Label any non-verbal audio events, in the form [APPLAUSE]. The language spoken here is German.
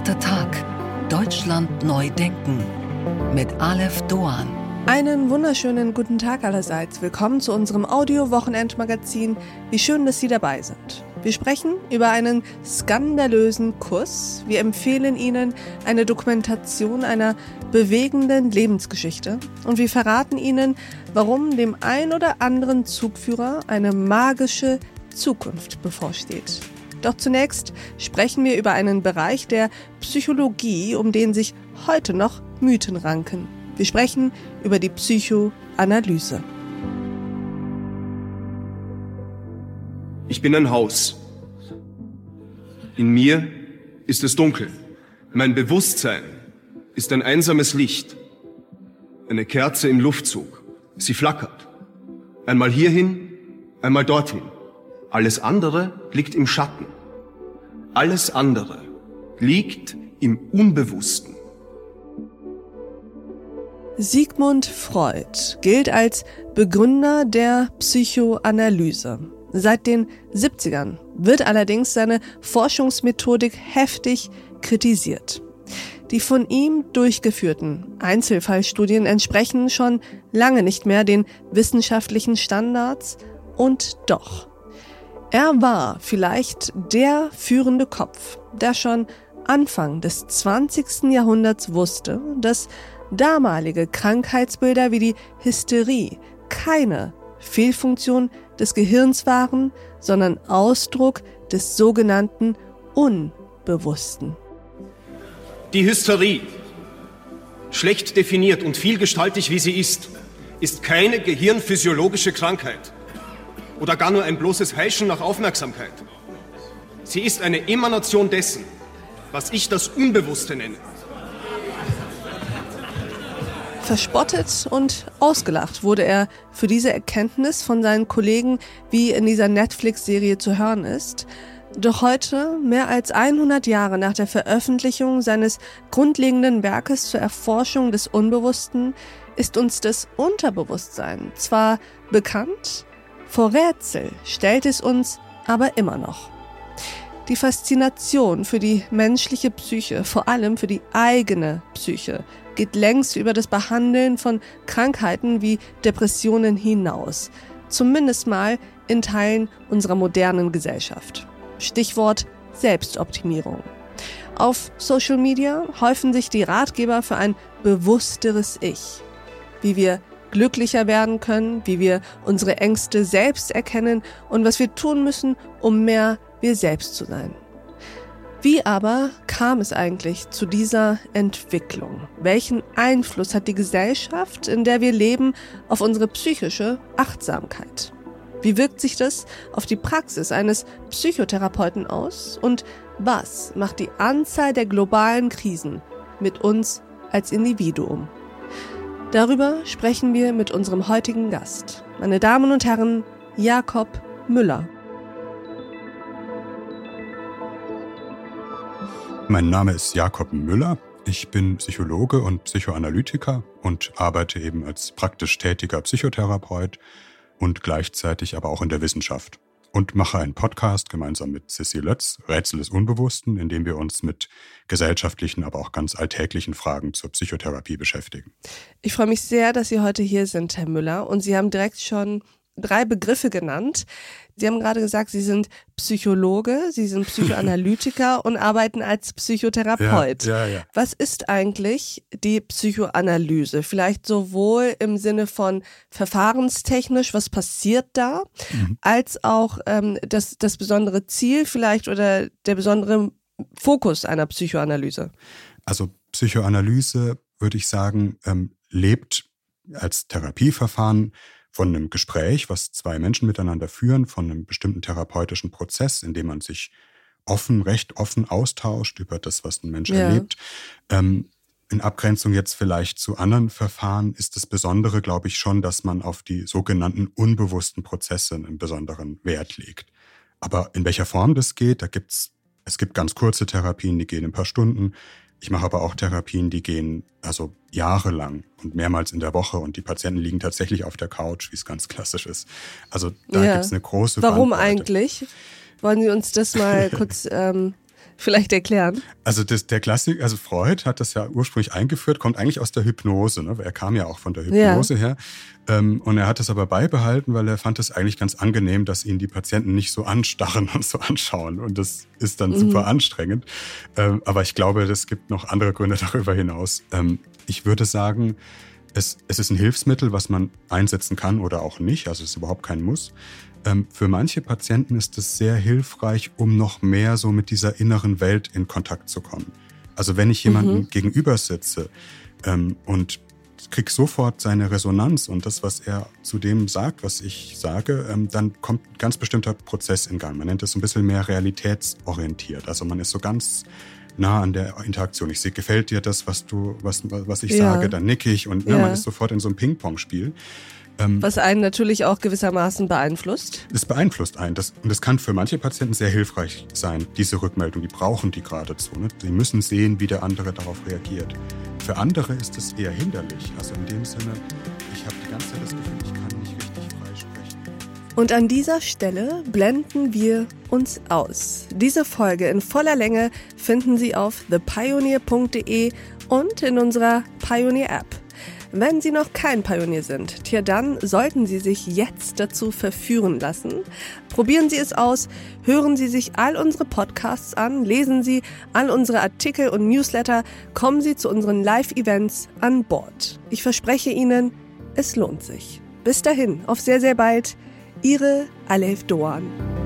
Achter Tag. Deutschland neu denken. Mit Aleph Doan. Einen wunderschönen guten Tag allerseits. Willkommen zu unserem Audio-Wochenendmagazin. Wie schön, dass Sie dabei sind. Wir sprechen über einen skandalösen Kuss. Wir empfehlen Ihnen eine Dokumentation einer bewegenden Lebensgeschichte. Und wir verraten Ihnen, warum dem ein oder anderen Zugführer eine magische Zukunft bevorsteht. Doch zunächst sprechen wir über einen Bereich der Psychologie, um den sich heute noch Mythen ranken. Wir sprechen über die Psychoanalyse. Ich bin ein Haus. In mir ist es dunkel. Mein Bewusstsein ist ein einsames Licht. Eine Kerze im Luftzug. Sie flackert. Einmal hierhin, einmal dorthin. Alles andere liegt im Schatten. Alles andere liegt im Unbewussten. Sigmund Freud gilt als Begründer der Psychoanalyse. Seit den 70ern wird allerdings seine Forschungsmethodik heftig kritisiert. Die von ihm durchgeführten Einzelfallstudien entsprechen schon lange nicht mehr den wissenschaftlichen Standards und doch. Er war vielleicht der führende Kopf, der schon Anfang des 20. Jahrhunderts wusste, dass damalige Krankheitsbilder wie die Hysterie keine Fehlfunktion des Gehirns waren, sondern Ausdruck des sogenannten Unbewussten. Die Hysterie, schlecht definiert und vielgestaltig wie sie ist, ist keine gehirnphysiologische Krankheit oder gar nur ein bloßes Heischen nach Aufmerksamkeit. Sie ist eine Emanation dessen, was ich das Unbewusste nenne. Verspottet und ausgelacht wurde er für diese Erkenntnis von seinen Kollegen, wie in dieser Netflix-Serie zu hören ist. Doch heute, mehr als 100 Jahre nach der Veröffentlichung seines grundlegenden Werkes zur Erforschung des Unbewussten, ist uns das Unterbewusstsein zwar bekannt, vor Rätsel stellt es uns aber immer noch. Die Faszination für die menschliche Psyche, vor allem für die eigene Psyche, geht längst über das Behandeln von Krankheiten wie Depressionen hinaus. Zumindest mal in Teilen unserer modernen Gesellschaft. Stichwort Selbstoptimierung. Auf Social Media häufen sich die Ratgeber für ein bewussteres Ich. Wie wir glücklicher werden können, wie wir unsere Ängste selbst erkennen und was wir tun müssen, um mehr wir selbst zu sein. Wie aber kam es eigentlich zu dieser Entwicklung? Welchen Einfluss hat die Gesellschaft, in der wir leben, auf unsere psychische Achtsamkeit? Wie wirkt sich das auf die Praxis eines Psychotherapeuten aus? Und was macht die Anzahl der globalen Krisen mit uns als Individuum? Darüber sprechen wir mit unserem heutigen Gast. Meine Damen und Herren, Jakob Müller. Mein Name ist Jakob Müller. Ich bin Psychologe und Psychoanalytiker und arbeite eben als praktisch tätiger Psychotherapeut und gleichzeitig aber auch in der Wissenschaft und mache einen Podcast gemeinsam mit Cecil Lötz, Rätsel des Unbewussten, in dem wir uns mit gesellschaftlichen, aber auch ganz alltäglichen Fragen zur Psychotherapie beschäftigen. Ich freue mich sehr, dass Sie heute hier sind, Herr Müller. Und Sie haben direkt schon drei Begriffe genannt. Sie haben gerade gesagt, Sie sind Psychologe, Sie sind Psychoanalytiker [LAUGHS] und arbeiten als Psychotherapeut. Ja, ja, ja. Was ist eigentlich die Psychoanalyse? Vielleicht sowohl im Sinne von verfahrenstechnisch, was passiert da, mhm. als auch ähm, das, das besondere Ziel vielleicht oder der besondere Fokus einer Psychoanalyse? Also Psychoanalyse, würde ich sagen, ähm, lebt als Therapieverfahren von einem Gespräch, was zwei Menschen miteinander führen, von einem bestimmten therapeutischen Prozess, in dem man sich offen, recht offen austauscht über das, was ein Mensch ja. erlebt. Ähm, in Abgrenzung jetzt vielleicht zu anderen Verfahren ist das Besondere, glaube ich, schon, dass man auf die sogenannten unbewussten Prozesse einen besonderen Wert legt. Aber in welcher Form das geht, da gibt's es gibt ganz kurze Therapien, die gehen ein paar Stunden. Ich mache aber auch Therapien, die gehen also jahrelang und mehrmals in der Woche und die Patienten liegen tatsächlich auf der Couch, wie es ganz klassisch ist. Also da ja. gibt es eine große Warum eigentlich? Wollen Sie uns das mal [LAUGHS] kurz ähm, vielleicht erklären? Also das, der Klassik, also Freud hat das ja ursprünglich eingeführt, kommt eigentlich aus der Hypnose. Ne? Er kam ja auch von der Hypnose ja. her. Ähm, und er hat das aber beibehalten, weil er fand es eigentlich ganz angenehm, dass ihn die Patienten nicht so anstarren und so anschauen. Und das ist dann mhm. super anstrengend. Ähm, aber ich glaube, es gibt noch andere Gründe darüber hinaus. Ähm, ich würde sagen, es, es ist ein Hilfsmittel, was man einsetzen kann oder auch nicht. Also es ist überhaupt kein Muss. Ähm, für manche Patienten ist es sehr hilfreich, um noch mehr so mit dieser inneren Welt in Kontakt zu kommen. Also wenn ich jemanden mhm. gegenüber sitze ähm, und krieg sofort seine Resonanz und das, was er zu dem sagt, was ich sage, ähm, dann kommt ein ganz bestimmter Prozess in Gang. Man nennt es so ein bisschen mehr realitätsorientiert. Also man ist so ganz nah an der Interaktion. Ich sehe, gefällt dir das, was du, was, was ich ja. sage, dann nicke ich und ne, ja. man ist sofort in so einem Ping-Pong-Spiel. Ähm, Was einen natürlich auch gewissermaßen beeinflusst. Es beeinflusst einen. Das, und das kann für manche Patienten sehr hilfreich sein, diese Rückmeldung. Die brauchen die geradezu. Ne? Sie müssen sehen, wie der andere darauf reagiert. Für andere ist es eher hinderlich. Also in dem Sinne, ich habe die ganze Zeit das Gefühl, ich kann Und an dieser Stelle blenden wir uns aus. Diese Folge in voller Länge finden Sie auf thepioneer.de und in unserer Pioneer App. Wenn Sie noch kein Pionier sind, tja, dann sollten Sie sich jetzt dazu verführen lassen. Probieren Sie es aus, hören Sie sich all unsere Podcasts an, lesen Sie all unsere Artikel und Newsletter, kommen Sie zu unseren Live-Events an Bord. Ich verspreche Ihnen, es lohnt sich. Bis dahin, auf sehr, sehr bald. Ihre Alef Doan.